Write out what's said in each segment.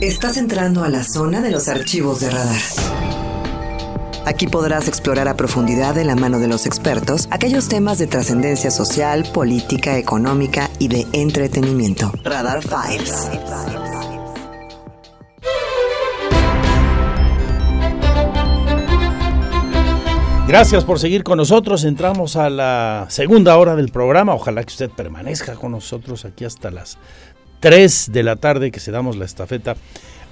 Estás entrando a la zona de los archivos de radar. Aquí podrás explorar a profundidad de la mano de los expertos aquellos temas de trascendencia social, política, económica y de entretenimiento. Radar Files. Gracias por seguir con nosotros. Entramos a la segunda hora del programa. Ojalá que usted permanezca con nosotros aquí hasta las 3 de la tarde que se damos la estafeta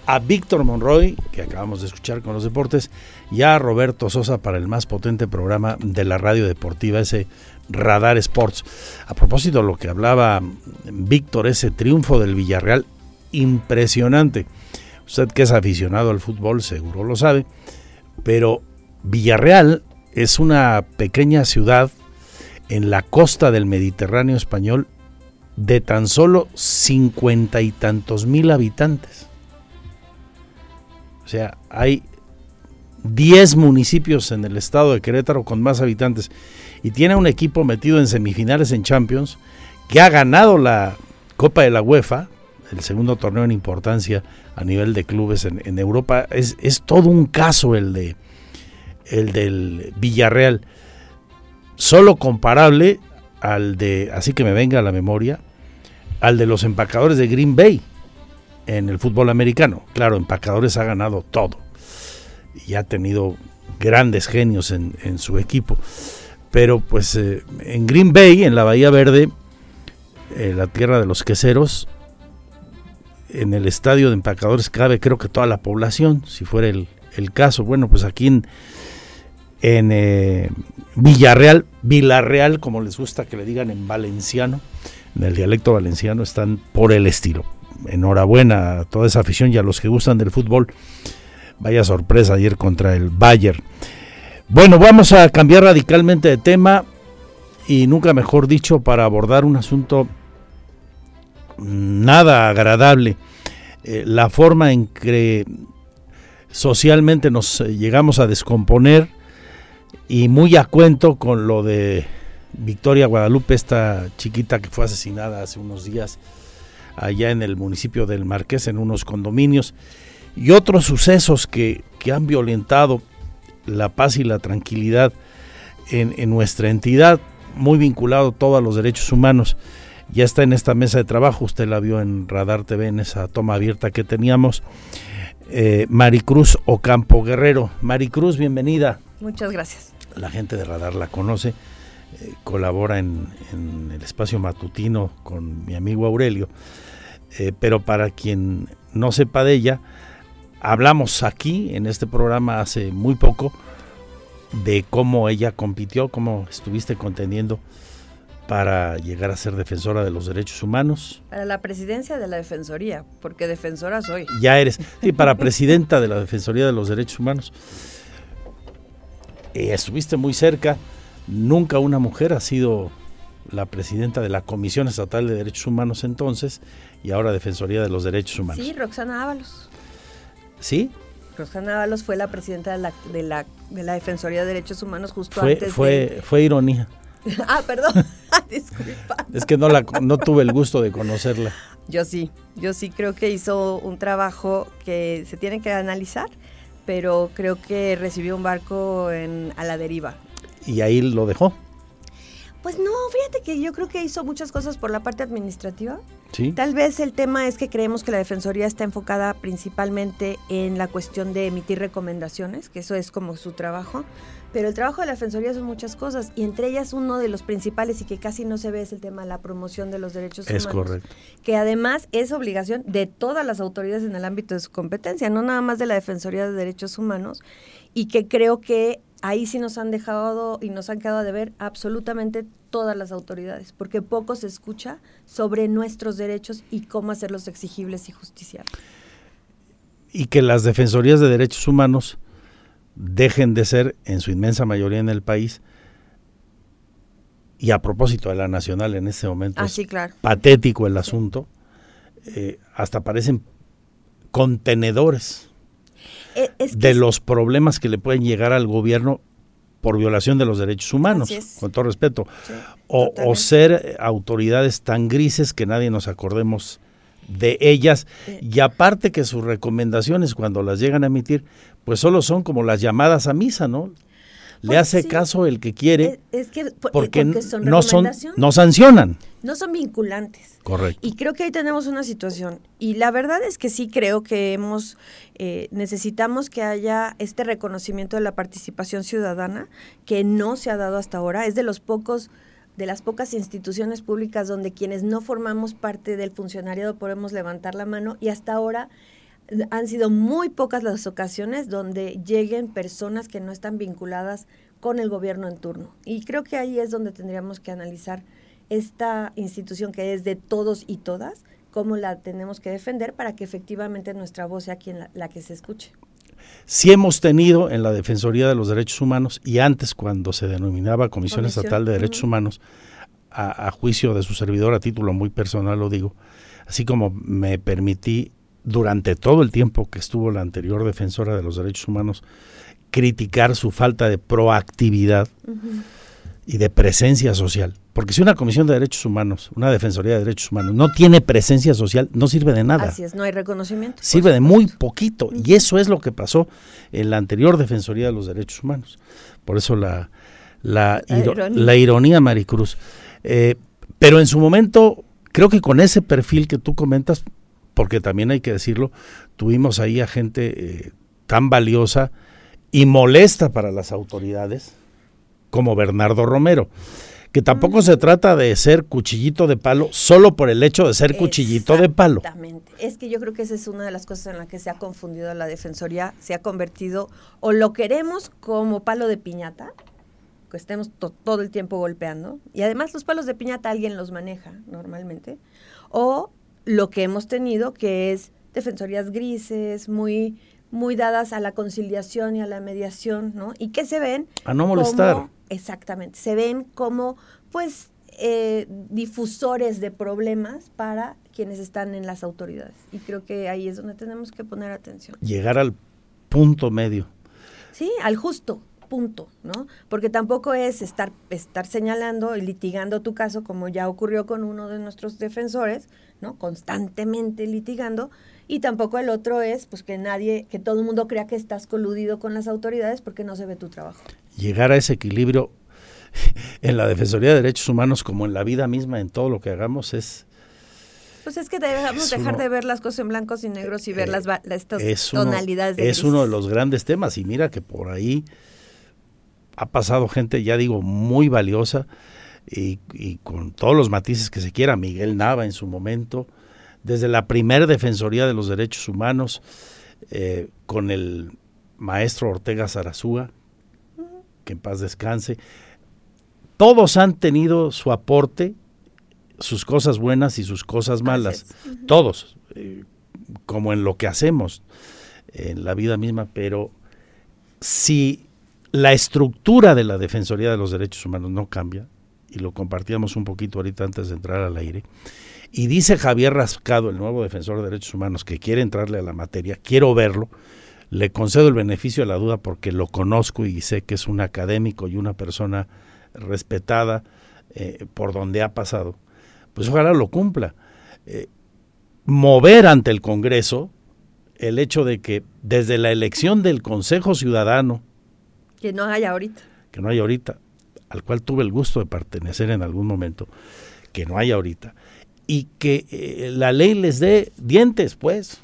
a Víctor Monroy, que acabamos de escuchar con los deportes, y a Roberto Sosa para el más potente programa de la radio deportiva, ese Radar Sports. A propósito lo que hablaba Víctor, ese triunfo del Villarreal, impresionante. Usted que es aficionado al fútbol seguro lo sabe, pero Villarreal es una pequeña ciudad en la costa del Mediterráneo español de tan solo cincuenta y tantos mil habitantes. O sea, hay 10 municipios en el estado de Querétaro con más habitantes y tiene un equipo metido en semifinales en Champions que ha ganado la Copa de la UEFA, el segundo torneo en importancia a nivel de clubes en, Europa. Es, es todo un caso el de el del Villarreal, solo comparable al de, así que me venga a la memoria, al de los empacadores de Green Bay en el fútbol americano. Claro, empacadores ha ganado todo y ha tenido grandes genios en, su equipo. Pero pues eh, en Green Bay, en la Bahía Verde, eh, la tierra de los queseros, en el estadio de empacadores cabe creo que toda la población, si fuera el, caso. Bueno, pues aquí en, en eh, Villarreal, Villarreal, como les gusta que le digan en valenciano, en el dialecto valenciano, están por el estilo. Enhorabuena a toda esa afición y a los que gustan del fútbol. Vaya sorpresa ayer contra el Bayern. Bueno, vamos a cambiar radicalmente de tema y nunca mejor dicho para abordar un asunto nada agradable. Eh, la forma en que socialmente nos eh, llegamos a descomponer y muy a cuento con lo de Victoria Guadalupe, esta chiquita que fue asesinada hace unos días allá en el municipio del Marqués, en unos condominios, y otros sucesos que, han violentado la paz y la tranquilidad en, en, nuestra entidad, muy vinculado todo a los derechos humanos. Ya está en esta mesa de trabajo, usted la vio en Radar TV, en esa toma abierta que teníamos. Eh, Maricruz Ocampo Guerrero. Maricruz, bienvenida. Muchas gracias la gente de Radar la conoce, eh, colabora en, el espacio matutino con mi amigo Aurelio, eh, pero para quien no sepa de ella, hablamos aquí en este programa hace muy poco de cómo ella compitió, cómo estuviste contendiendo para llegar a ser defensora de los derechos humanos. Para la presidencia de la Defensoría, porque defensora soy. Ya eres, sí, para presidenta de la Defensoría de los Derechos Humanos. Eh, estuviste muy cerca. Nunca una mujer ha sido la presidenta de la Comisión Estatal de Derechos Humanos entonces y ahora Defensoría de los Derechos Humanos. Sí, Roxana Ábalos. ¿Sí? Roxana Ábalos fue la presidenta de la, de la, de la Defensoría de Derechos Humanos justo fue, antes fue, Fue ironía. ah, perdón. Disculpa. Es que no, la, no tuve el gusto de conocerla. Yo sí, yo sí creo que hizo un trabajo que se tiene que analizar pero creo que recibió un barco en, a la deriva. ¿Y ahí lo dejó? Pues no, fíjate que yo creo que hizo muchas cosas por la parte administrativa. Sí. Tal vez el tema es que creemos que la Defensoría está enfocada principalmente en la cuestión de emitir recomendaciones, que eso es como su trabajo. Pero el trabajo de la Defensoría son muchas cosas y entre ellas uno de los principales y que casi no se ve es el tema de la promoción de los derechos humanos. Es correcto. Que además es obligación de todas las autoridades en el ámbito de su competencia, no nada más de la Defensoría de Derechos Humanos y que creo que ahí sí nos han dejado y nos han quedado de ver absolutamente todas las autoridades, porque poco se escucha sobre nuestros derechos y cómo hacerlos exigibles y justiciables. Y que las defensorías de derechos humanos dejen de ser, en su inmensa mayoría en el país, y a propósito de la nacional en este momento, ah, es patético el asunto, eh, hasta parecen contenedores eh, de los problemas que le pueden llegar al gobierno por violación de los derechos humanos, con todo respeto, o, ser autoridades tan grises que nadie nos acordemos de ellas. Y aparte que sus recomendaciones cuando las llegan a emitir pues solo son como las llamadas a misa, ¿no? Le hace sí. caso el que quiere Es, es que por- porque, porque son no son no sancionan. no son vinculantes. Correcto. Y creo que ahí tenemos una situación. Y la verdad es que sí creo que hemos, eh, necesitamos que haya este reconocimiento de la participación ciudadana que no se ha dado hasta ahora. Es de los pocos, de las pocas instituciones públicas donde quienes no formamos parte del funcionariado podemos levantar la mano y hasta ahora eh, han sido muy pocas las ocasiones donde lleguen personas que no están vinculadas con el gobierno en turno. Y creo que ahí es donde tendríamos que analizar esta institución que es de todos y todas, cómo la tenemos que defender para que efectivamente nuestra voz sea quien la, la que se escuche. Sí hemos tenido en la Defensoría de los Derechos Humanos y antes cuando se denominaba Comisión, Comisión, Estatal de Derechos. Humanos, a, a juicio de su servidor, a título muy personal lo digo, así como me permití durante todo el tiempo que estuvo la anterior defensora de los derechos humanos criticar su falta de proactividad y de presencia social. Porque si una Comisión de Derechos Humanos, una Defensoría de Derechos Humanos, no tiene presencia social, no sirve de nada Así es, no hay reconocimiento. sirve de muy poquito. Y eso es lo que pasó en la anterior Defensoría de los Derechos Humanos. Por eso la, la, La iro- ironía. la ironía, Maricruz. Eh, pero en su momento, creo que con ese perfil que tú comentas, porque también hay que decirlo, tuvimos ahí a gente eh, tan valiosa y molesta para las autoridades como Bernardo Romero. Que tampoco se trata de ser cuchillito de palo solo por el hecho de ser cuchillito de palo. Exactamente. Es que yo creo que esa es una de las cosas en las que se ha confundido la Defensoría, se ha convertido o lo queremos como palo de piñata, que estemos to- todo el tiempo golpeando, y además los palos de piñata alguien los maneja normalmente, o lo que hemos tenido que es defensorías grises, muy muy dadas a la conciliación y a la mediación, ¿no? Y que se ven A no molestar. como- exactamente, se ven como, pues, eh, difusores de problemas para quienes están en las autoridades. Y creo que ahí es donde tenemos que poner atención. llegar al punto medio. Sí, al justo punto, ¿no? Porque tampoco es estar, estar señalando y litigando tu caso, como ya ocurrió con uno de nuestros defensores, ¿no? Constantemente litigando. Y tampoco el otro es, pues, que nadie, que todo el mundo crea que estás coludido con las autoridades porque no se ve tu trabajo. Llegar a ese equilibrio en la Defensoría de Derechos Humanos como en la vida misma, en todo lo que hagamos, es, Pues es que debemos Es dejar uno- de ver las cosas en blancos y negros y ver eh, las, estas es, uno, tonalidades de es uno de los grandes temas. Y mira que por ahí ha pasado gente, ya digo, muy valiosa y, y con todos los matices que se quiera. Miguel Nava en su momento, desde la primera Defensoría de los Derechos Humanos, eh, con el maestro Ortega Zarazúa, que en paz descanse. Todos han tenido su aporte, sus cosas buenas y sus cosas malas. Todos, eh, como en lo que hacemos en la vida misma, pero si la estructura de la Defensoría de los Derechos Humanos no cambia, y lo compartíamos un poquito ahorita antes de entrar al aire, y dice Javier Rascado, el nuevo defensor de derechos humanos, que quiere entrarle a la materia, quiero verlo, le concedo el beneficio de la duda porque lo conozco y sé que es un académico y una persona respetada eh, por donde ha pasado, pues ojalá lo cumpla. Eh, mover ante el Congreso el hecho de que desde la elección del Consejo Ciudadano, Que no hay ahorita. que no hay ahorita, al cual tuve el gusto de pertenecer en algún momento, que no hay ahorita, y que eh, la ley les dé dientes, pues,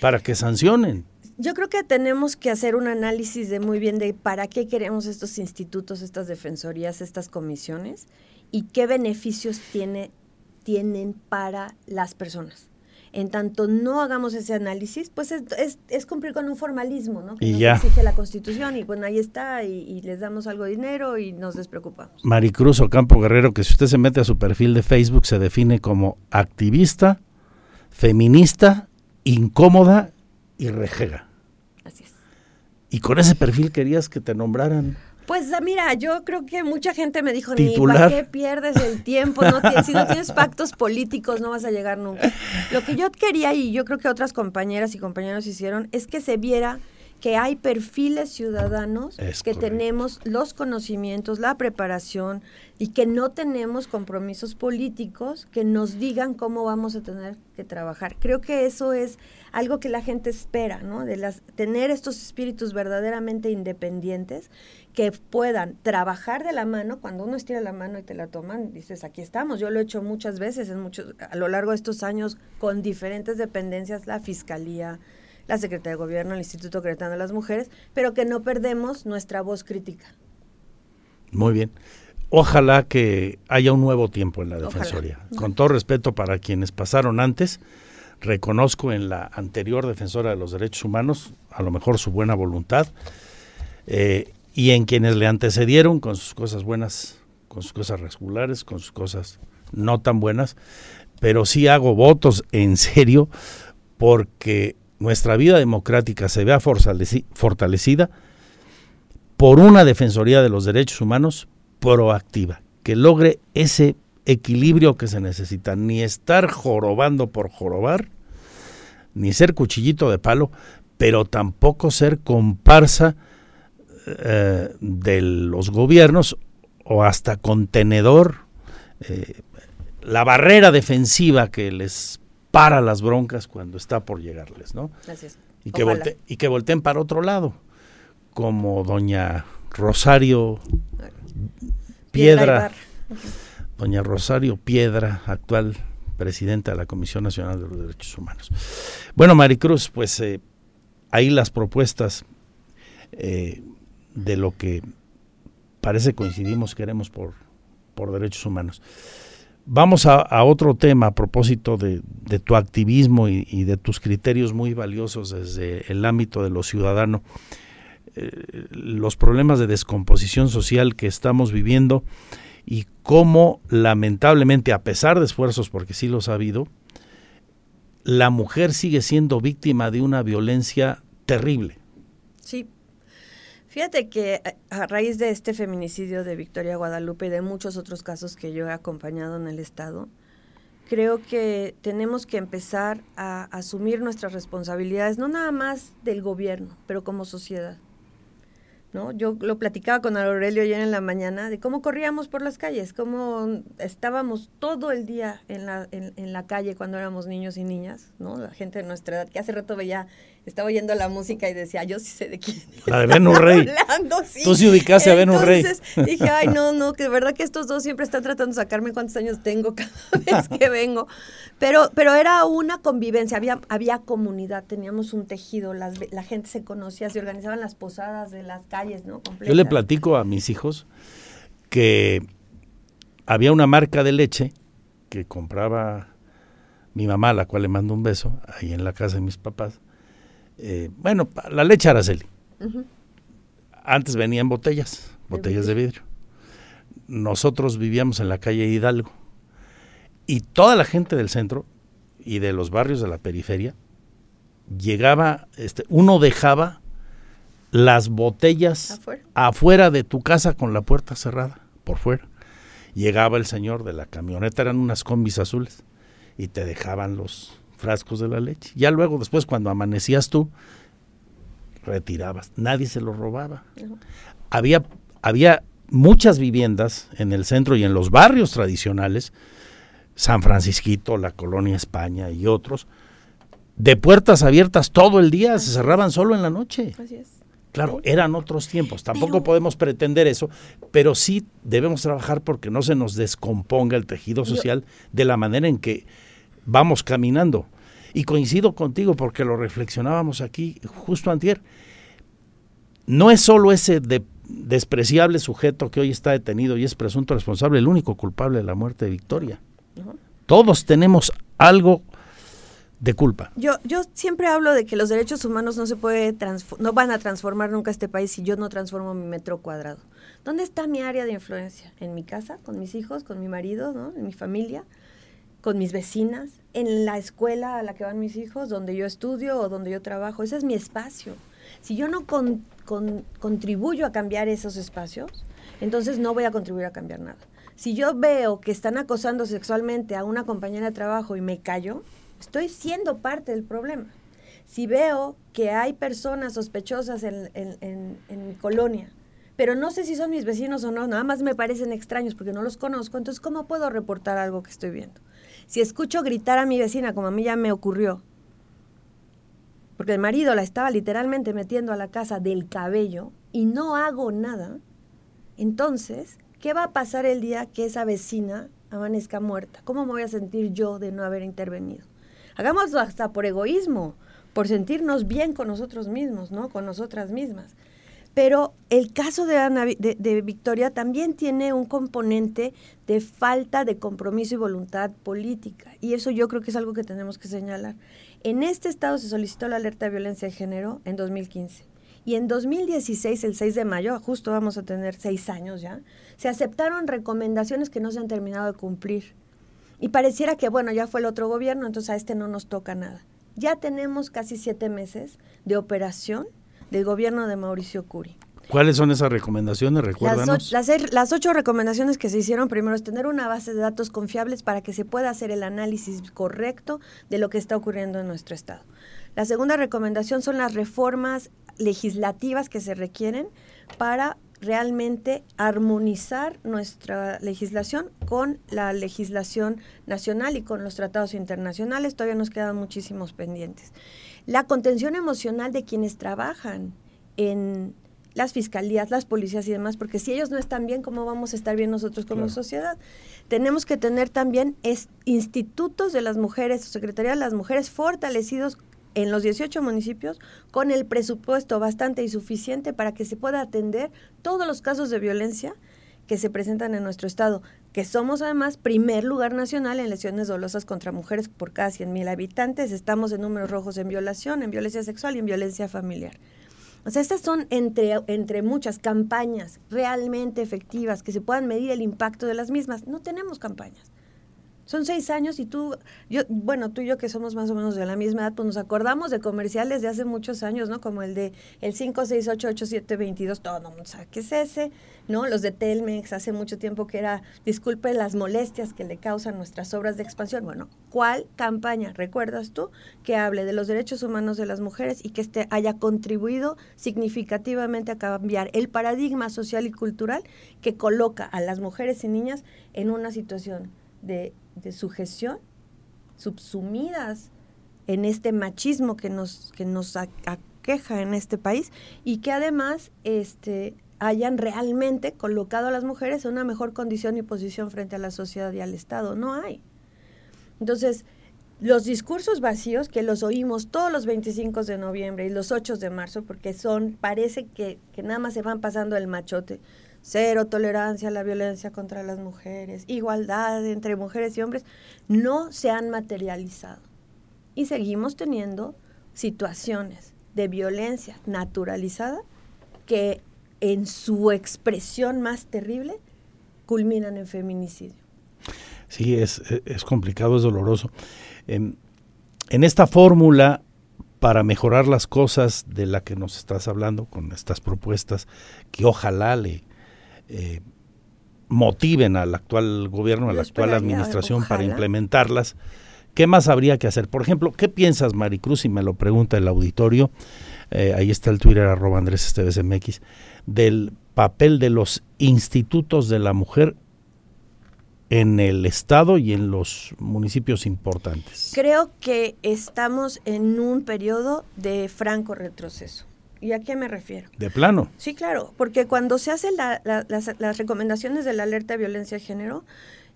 para que sancionen. Yo creo que tenemos que hacer un análisis de muy bien de para qué queremos estos institutos, estas defensorías, estas comisiones y qué beneficios tiene, tienen para las personas. En tanto no hagamos ese análisis, pues es, es- es cumplir con un formalismo, ¿no? Que Y nos ya. exige la Constitución y bueno, ahí está y, y les damos algo de dinero y nos despreocupamos. Maricruz Ocampo Guerrero, que si usted se mete a su perfil de Facebook se define como activista, feminista, incómoda y rejega. Así es. Y con ese perfil querías que te nombraran. Pues ah, mira, yo creo que mucha gente me dijo, para qué pierdes el tiempo, no Ti- si no tienes pactos políticos no vas a llegar nunca. Lo que yo quería y yo creo que otras compañeras y compañeros hicieron es que se viera que hay perfiles ciudadanos Es que correcto. tenemos los conocimientos, la preparación y que no tenemos compromisos políticos que nos digan cómo vamos a tener que trabajar. Creo que eso es algo que la gente espera, ¿no? De las tener estos espíritus verdaderamente independientes que puedan trabajar de la mano cuando uno estira la mano y te la toman, dices, aquí estamos. Yo lo he hecho muchas veces en muchos a lo largo de estos años con diferentes dependencias, la fiscalía, la Secretaría de Gobierno, el Instituto Cretano de las Mujeres, pero que no perdemos nuestra voz crítica. Muy bien. Ojalá que haya un nuevo tiempo en la Ojalá. Defensoría. Con todo respeto para quienes pasaron antes, reconozco en la anterior defensora de los derechos humanos, a lo mejor su buena voluntad, eh, y en quienes le antecedieron con sus cosas buenas, con sus cosas regulares, con sus cosas no tan buenas, pero sí hago votos en serio porque nuestra vida democrática se vea fortaleci- fortalecida por una Defensoría de los Derechos Humanos proactiva, que logre ese equilibrio que se necesita, ni estar jorobando por jorobar, ni ser cuchillito de palo, pero tampoco ser comparsa eh, de los gobiernos o hasta contenedor, eh, la barrera defensiva que les para las broncas cuando está por llegarles, ¿no? Gracias. y que, Ojalá. volte- y que volteen para otro lado, como doña Rosario Piedra, doña Rosario Piedra, actual presidenta de la Comisión Nacional de los Derechos Humanos. Bueno, Maricruz, pues eh, ahí las propuestas eh, de lo que parece coincidimos queremos por, por derechos humanos. Vamos a, otro tema a propósito de, de tu activismo y, y de tus criterios muy valiosos desde el ámbito de lo ciudadano. Eh, los problemas de descomposición social que estamos viviendo y cómo lamentablemente, a pesar de esfuerzos, porque sí los ha habido, la mujer sigue siendo víctima de una violencia terrible. Sí. Fíjate que a a raíz de este feminicidio de Victoria Guadalupe y de muchos otros casos que yo he acompañado en el Estado, creo que tenemos que empezar a asumir nuestras responsabilidades, no nada más del gobierno, pero como sociedad. ¿no? Yo lo platicaba con Aurelio ayer en la mañana de cómo corríamos por las calles, cómo estábamos todo el día en la, en la calle cuando éramos niños y niñas, ¿no? La gente de nuestra edad, que hace rato veía, estaba oyendo la música y decía, yo sí sé de quién. La de Ben Urrey. Hablando, sí. Tú sí ubicaste a Urrey. Entonces dije, ay, no, no, que de verdad que estos dos siempre están tratando de sacarme cuántos años tengo cada vez que vengo. Pero, pero era una convivencia, había, había comunidad, teníamos un tejido, las, la gente se conocía, se organizaban las posadas de las calles, ¿no? Yo le platico a mis hijos que había una marca de leche que compraba mi mamá, a la cual le mando un beso, ahí en la casa de mis papás. Eh, bueno, la leche Araceli. Antes venía en botellas, De botellas de vidrio. Nosotros vivíamos en la calle Hidalgo. Y toda la gente del centro y de los barrios de la periferia llegaba, este, uno dejaba las botellas Afuera. afuera de tu casa con la puerta cerrada, por fuera. Llegaba el señor de la camioneta, eran unas combis azules, y te dejaban los frascos de la leche. Ya luego, después, cuando amanecías tú, retirabas. Nadie se lo robaba. Había, había muchas viviendas en el centro y en los barrios tradicionales, San Francisquito, la Colonia España y otros, de puertas abiertas todo el día, se cerraban solo en la noche. Así es. Claro, eran otros tiempos. Tampoco Pero- podemos pretender eso, pero sí debemos trabajar porque no se nos descomponga el tejido Yo- social de la manera en que vamos caminando. Y coincido contigo porque lo reflexionábamos aquí justo antier. No es solo ese de- despreciable sujeto que hoy está detenido y es presunto responsable, el único culpable de la muerte de Victoria. Todos tenemos algo de culpa. Yo, yo siempre hablo de que los derechos humanos no se puede transfo- no van a transformar nunca este país si yo no transformo mi metro cuadrado. ¿Dónde está mi área de influencia? En mi casa, con mis hijos, con mi marido, ¿no? En mi familia, con mis vecinas, en la escuela a la que van mis hijos, donde yo estudio o donde yo trabajo. Ese es mi espacio. Si yo no con- con- contribuyo a cambiar esos espacios, entonces no voy a contribuir a cambiar nada. Si yo veo que están acosando sexualmente a una compañera de trabajo y me callo, estoy siendo parte del problema. Si veo que hay personas sospechosas en, en mi colonia, pero no sé si son mis vecinos o no, nada más me parecen extraños porque no los conozco, entonces ¿cómo puedo reportar algo que estoy viendo? Si escucho gritar a mi vecina, como a mí ya me ocurrió, porque el marido la estaba literalmente metiendo a la casa del cabello y no hago nada, entonces, ¿qué va a pasar el día que esa vecina amanezca muerta? ¿Cómo me voy a sentir yo de no haber intervenido? Hagámoslo hasta por egoísmo, por sentirnos bien con nosotros mismos, ¿no? Con nosotras mismas. Pero el caso de, Ana, de, Victoria también tiene un componente de falta de compromiso y voluntad política. Y eso yo creo que es algo que tenemos que señalar. En este estado se solicitó la alerta de violencia de género en 2015. Y en 2016, el 6 de mayo, justo vamos a tener seis años ya, se aceptaron recomendaciones que no se han terminado de cumplir. Y pareciera que, bueno, ya fue el otro gobierno, entonces a este no nos toca nada. Ya tenemos casi siete meses de operación del gobierno de Mauricio Curi. ¿Cuáles son esas recomendaciones? Recuérdanos. Las, las, ocho recomendaciones que se hicieron primero es tener una base de datos confiables para que se pueda hacer el análisis correcto de lo que está ocurriendo en nuestro estado. La segunda recomendación son las reformas legislativas que se requieren para realmente armonizar nuestra legislación con la legislación nacional y con los tratados internacionales. Todavía nos quedan muchísimos pendientes la contención emocional de quienes trabajan en las fiscalías, las policías y demás, porque si ellos no están bien, ¿cómo vamos a estar bien nosotros como sociedad? Tenemos que tener también institutos de las mujeres, Secretaría de las Mujeres fortalecidos en los 18 municipios con el presupuesto bastante y suficiente para que se pueda atender todos los casos de violencia que se presentan en nuestro estado, que somos además primer lugar nacional en lesiones dolosas contra mujeres por cada 100.000 habitantes, estamos en números rojos en violación, en violencia sexual y en violencia familiar. O sea, estas son entre, entre muchas campañas realmente efectivas que se puedan medir el impacto de las mismas. No tenemos campañas. Son seis años y tú, yo, bueno, tú y yo que somos más o menos de la misma edad, pues nos acordamos de comerciales de hace muchos años, ¿no? Como el de el 5688722, todo el mundo sabe qué es ese, ¿no? Los de Telmex, hace mucho tiempo que era, disculpe las molestias que le causan nuestras obras de expansión. Bueno, ¿cuál campaña, recuerdas tú, que hable de los derechos humanos de las mujeres y que este haya contribuido significativamente a cambiar el paradigma social y cultural que coloca a las mujeres y niñas en una situación de de sujeción, subsumidas en este machismo que nos, que nos aqueja en este país y que además este, hayan realmente colocado a las mujeres en una mejor condición y posición frente a la sociedad y al Estado. No hay. Entonces, los discursos vacíos que los oímos todos los 25 de noviembre y los 8 de marzo, porque son, parece que, que nada más se van pasando el machote, cero tolerancia a la violencia contra las mujeres, igualdad entre mujeres y hombres, no se han materializado. Y seguimos teniendo situaciones de violencia naturalizada que en su expresión más terrible culminan en feminicidio. Sí, es, es complicado, es doloroso. En, en esta fórmula para mejorar las cosas de la que nos estás hablando con estas propuestas, que ojalá le, eh, motiven al actual gobierno, a la actual administración para implementarlas. ¿Qué más habría que hacer? Por ejemplo, ¿qué piensas, Maricruz? Y me lo pregunta el auditorio, eh, ahí está el Twitter, arroba Andrés MX, del papel de los institutos de la mujer en el estado y en los municipios importantes. Creo que estamos en un periodo de franco retroceso. ¿Y a qué me refiero? ¿De plano? Sí, claro, porque cuando se hacen las, recomendaciones de la alerta de violencia de género,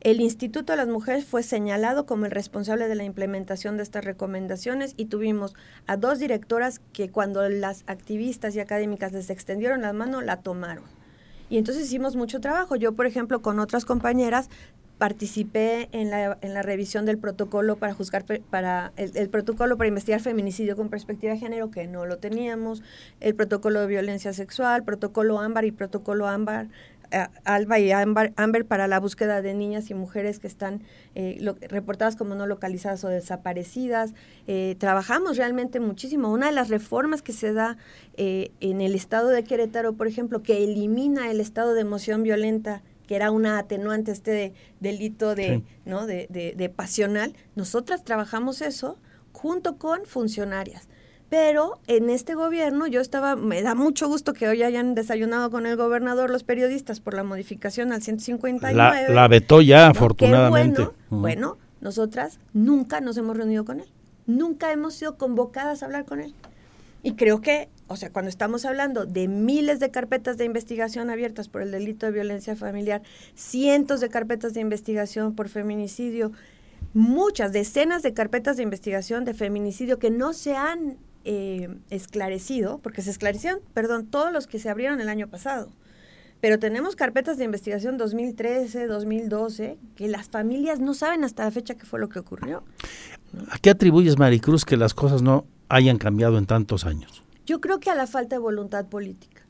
el Instituto de las Mujeres fue señalado como el responsable de la implementación de estas recomendaciones y tuvimos a dos directoras que cuando las activistas y académicas les extendieron la mano, la tomaron. Y entonces hicimos mucho trabajo. Yo, por ejemplo, con otras compañeras participé en la, en la revisión del protocolo para juzgar para el, protocolo para investigar feminicidio con perspectiva de género que no lo teníamos el protocolo de violencia sexual protocolo ámbar y protocolo ámbar eh, alba y ámbar, para la búsqueda de niñas y mujeres que están eh, reportadas como no localizadas o desaparecidas. Eh, trabajamos realmente muchísimo. Una de las reformas que se da en el estado de Querétaro por ejemplo que elimina el estado de emoción violenta que era una atenuante este delito de, ¿no? De, de, pasional, nosotras trabajamos eso junto con funcionarias Pero en este gobierno yo estaba, me da mucho gusto que hoy hayan desayunado con el gobernador los periodistas por la modificación al 159. La, la vetó ya, afortunadamente. Bueno, bueno, nosotras nunca nos hemos reunido con él. Nunca hemos sido convocadas a hablar con él. Y creo que, o sea, cuando estamos hablando de miles de carpetas de investigación abiertas por el delito de violencia familiar, cientos de carpetas de investigación por feminicidio, muchas, decenas de carpetas de investigación de feminicidio que no se han eh, esclarecido, porque se esclarecieron, perdón, todos los que se abrieron el año pasado. Pero tenemos carpetas de investigación 2013, 2012, que las familias no saben hasta la fecha qué fue lo que ocurrió. ¿A qué atribuyes, Maricruz, que las cosas no hayan cambiado en tantos años? Yo creo que a la falta de voluntad política.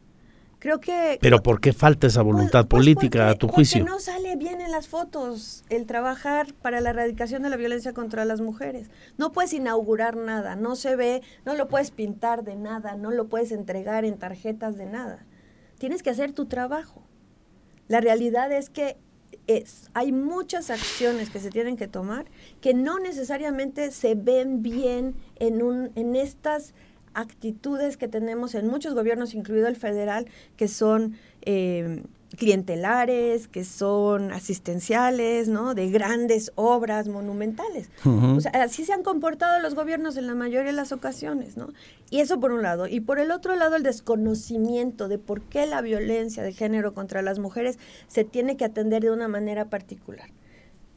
Creo que... Pero ¿por qué falta esa pues, voluntad pues política a tu juicio? Porque no sale bien en las fotos el trabajar para la erradicación de la violencia contra las mujeres. No puedes inaugurar nada, no se ve, no lo puedes pintar de nada, no lo puedes entregar en tarjetas de nada. Tienes que hacer tu trabajo. La realidad es que es, hay muchas acciones que se tienen que tomar que no necesariamente se ven bien en, un, en estas actitudes que tenemos en muchos gobiernos, incluido el federal, que son eh, clientelares, que son asistenciales, ¿no? De grandes obras monumentales. O sea, así se han comportado los gobiernos en la mayoría de las ocasiones, ¿no? Y eso por un lado. Y por el otro lado, el desconocimiento de por qué la violencia de género contra las mujeres se tiene que atender de una manera particular.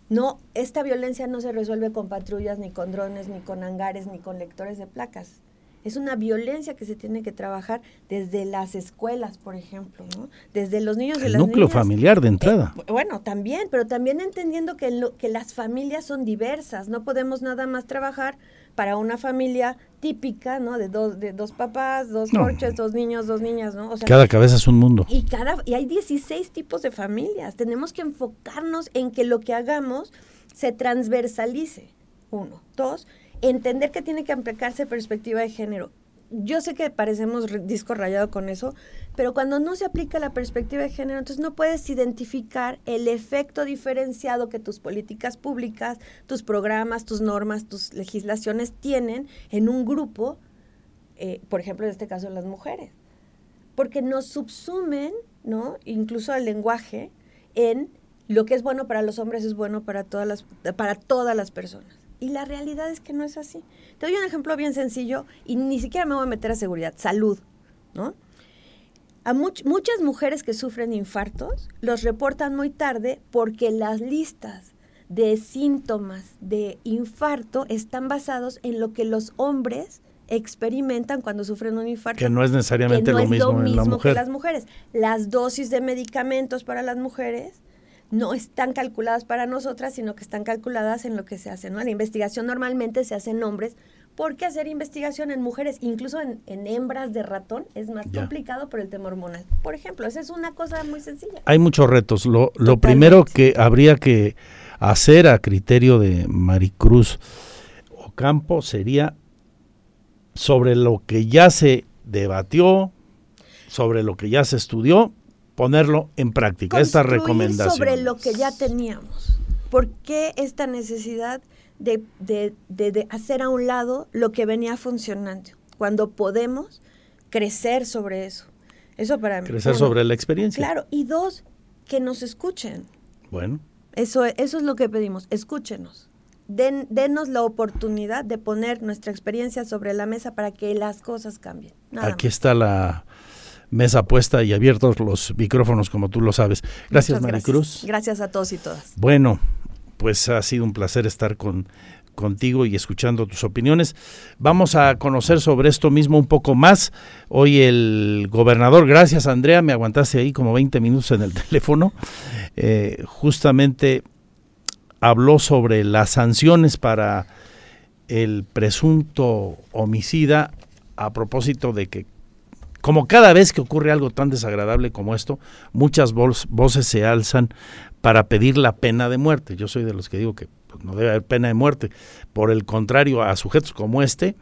No, esta violencia no se resuelve con patrullas, ni con drones, ni con hangares, ni con lectores de placas. Es una violencia que se tiene que trabajar desde las escuelas, por ejemplo, ¿no? Desde los niños y El las núcleo familiar de entrada. Eh, bueno, también, pero también entendiendo que, lo, que las familias son diversas. No podemos nada más trabajar para una familia típica, ¿no? De dos, de dos papás, dos coches, dos niños, dos niñas, ¿no? O sea, cada cabeza es un mundo. Y, cada, y hay 16 tipos de familias. Tenemos que enfocarnos en que lo que hagamos se transversalice. Uno. Dos, entender que tiene que aplicarse perspectiva de género. Yo sé que parecemos disco rayado con eso, pero cuando no se aplica la perspectiva de género, entonces no puedes identificar el efecto diferenciado que tus políticas públicas, tus programas, tus normas, tus legislaciones tienen en un grupo, eh, por ejemplo, en este caso las mujeres. Porque nos subsumen, ¿no? Incluso el lenguaje, en lo que es bueno para los hombres es bueno para todas las, para todas las personas. Y la realidad es que no es así. Te doy un ejemplo bien sencillo y ni siquiera me voy a meter a seguridad, salud, ¿no? A muchas mujeres que sufren infartos los reportan muy tarde porque las listas de síntomas de infarto están basados en lo que los hombres experimentan cuando sufren un infarto. Que no es necesariamente lo, mismo en la mujer. que las mujeres. Las dosis de medicamentos para las mujeres no están calculadas para nosotras, sino que están calculadas en lo que se hace, ¿no? La investigación normalmente se hace en hombres, porque hacer investigación en mujeres, incluso en, hembras de ratón, es más complicado por el tema hormonal. Por ejemplo, esa es una cosa muy sencilla. Hay muchos retos. Lo, lo primero que habría que hacer a criterio de Maricruz Ocampo sería sobre lo que ya se debatió, sobre lo que ya se estudió, ponerlo en práctica, esta recomendación. sobre lo que ya teníamos. ¿Por qué esta necesidad de, hacer a un lado lo que venía funcionando? Cuando podemos crecer sobre eso. Eso para mí. Crecer sobre la experiencia. Claro. Y dos, que nos escuchen. Bueno. Eso, eso es lo que pedimos. Escúchenos. Den, denos la oportunidad de poner nuestra experiencia sobre la mesa para que las cosas cambien. Aquí está la mesa puesta y abiertos los micrófonos, como tú lo sabes. Gracias, Maricruz. Gracias. a todos y todas. Bueno, pues ha sido un placer estar con contigo y escuchando tus opiniones. Vamos a conocer sobre esto mismo un poco más. Hoy el gobernador, gracias Andrea, me aguantaste ahí como 20 minutos en el teléfono, eh, justamente habló sobre las sanciones para el presunto homicida a propósito de que como cada vez que ocurre algo tan desagradable como esto, muchas voces se alzan para pedir la pena de muerte. Yo soy de los que digo que pues, no debe haber pena de muerte. Por el contrario, a sujetos como este,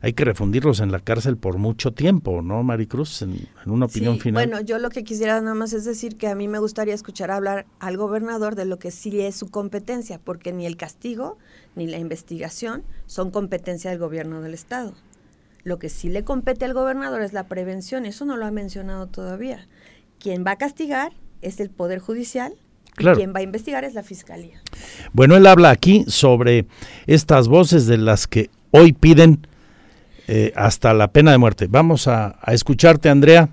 hay que refundirlos en la cárcel por mucho tiempo, ¿no, Maricruz? En, en una opinión final. Bueno, yo lo que quisiera nada más es decir que a mí me gustaría escuchar hablar al gobernador de lo que sí es su competencia, porque ni el castigo ni la investigación son competencia del gobierno del Estado Lo que sí le compete al gobernador es la prevención, eso no lo ha mencionado todavía. Quien va a castigar es el Poder Judicial y quien va a investigar es la Fiscalía. Bueno, él habla aquí sobre estas voces de las que hoy piden eh, hasta la pena de muerte. Vamos a, a escucharte, Andrea.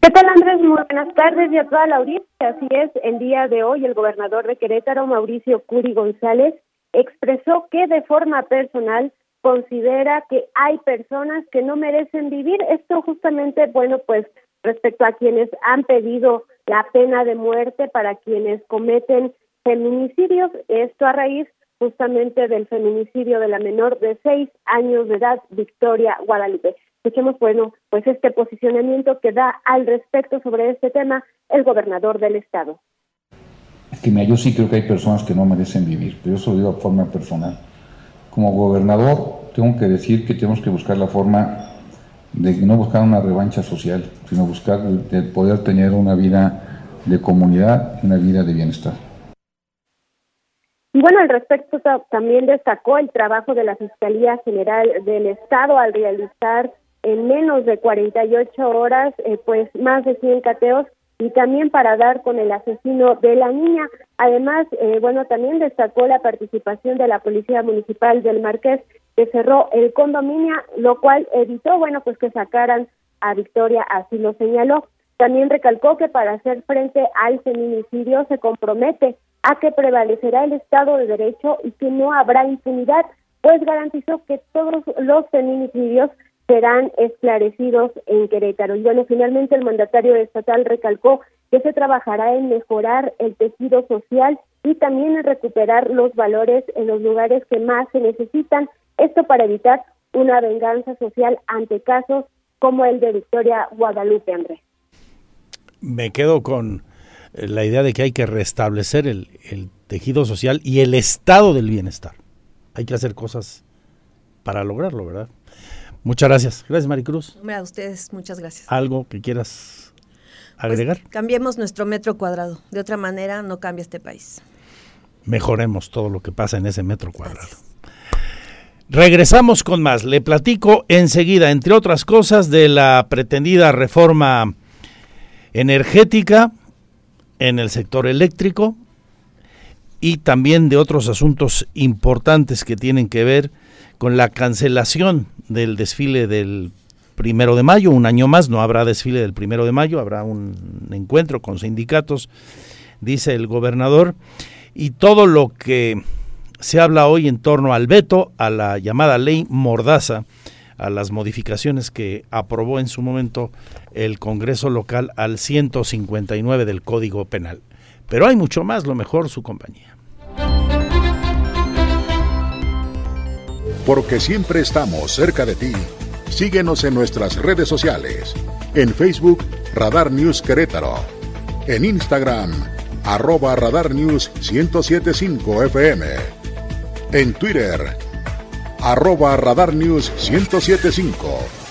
¿Qué tal Andrés? Muy buenas tardes y a toda la audiencia. Así es, el día de hoy el gobernador de Querétaro, Mauricio Curi González, expresó que de forma personal considera que hay personas que no merecen vivir. Esto justamente, bueno, pues respecto a quienes han pedido la pena de muerte para quienes cometen feminicidios, esto a raíz justamente del feminicidio de la menor de seis años de edad, Victoria Guadalupe. Escuchemos, bueno, pues este posicionamiento que da al respecto sobre este tema el gobernador del estado. Es que yo sí creo que hay personas que no merecen vivir, pero eso lo digo de forma personal. Como gobernador tengo que decir que tenemos que buscar la forma de no buscar una revancha social, sino buscar de poder tener una vida de comunidad una vida de bienestar. Y bueno, al respecto también destacó el trabajo de la Fiscalía General del Estado al realizar en menos de 48 horas, eh, pues más de 100 cateos y también para dar con el asesino de la niña. Además, eh, bueno, también destacó la participación de la Policía Municipal del Marqués, que cerró el condominio, lo cual evitó, bueno, pues que sacaran a Victoria, así lo señaló. También recalcó que para hacer frente al feminicidio se compromete a que prevalecerá el Estado de Derecho y que no habrá impunidad, pues garantizó que todos los feminicidios serán esclarecidos en Querétaro. Y bueno, finalmente el mandatario estatal recalcó que se trabajará en mejorar el tejido social y también en recuperar los valores en los lugares que más se necesitan, esto para evitar una venganza social ante casos como el de Victoria Guadalupe, Andrés. Me quedo con eh, la idea de que hay que restablecer el, el tejido social y el estado del bienestar. Hay que hacer cosas para lograrlo, ¿verdad? Muchas gracias. Gracias, Maricruz. a ustedes, muchas gracias. ¿Algo que quieras agregar? Pues, cambiemos nuestro metro cuadrado. De otra manera, no cambia este país. Mejoremos todo lo que pasa en ese metro cuadrado. Regresamos con más. Le platico enseguida, entre otras cosas, de la pretendida reforma energética en el sector eléctrico y también de otros asuntos importantes que tienen que ver con la cancelación del desfile del primero de mayo, un año más, no habrá desfile del primero de mayo, habrá un encuentro con sindicatos, dice el gobernador, y todo lo que se habla hoy en torno al veto, a la llamada ley Mordaza, a las modificaciones que aprobó en su momento el Congreso local al 159 del Código Penal. Pero hay mucho más, lo mejor su compañía. porque siempre estamos cerca de ti. Síguenos en nuestras redes sociales. En Facebook, Radar News Querétaro. En Instagram, arroba Radar News 1075 FM. En Twitter, arroba Radar News 1075.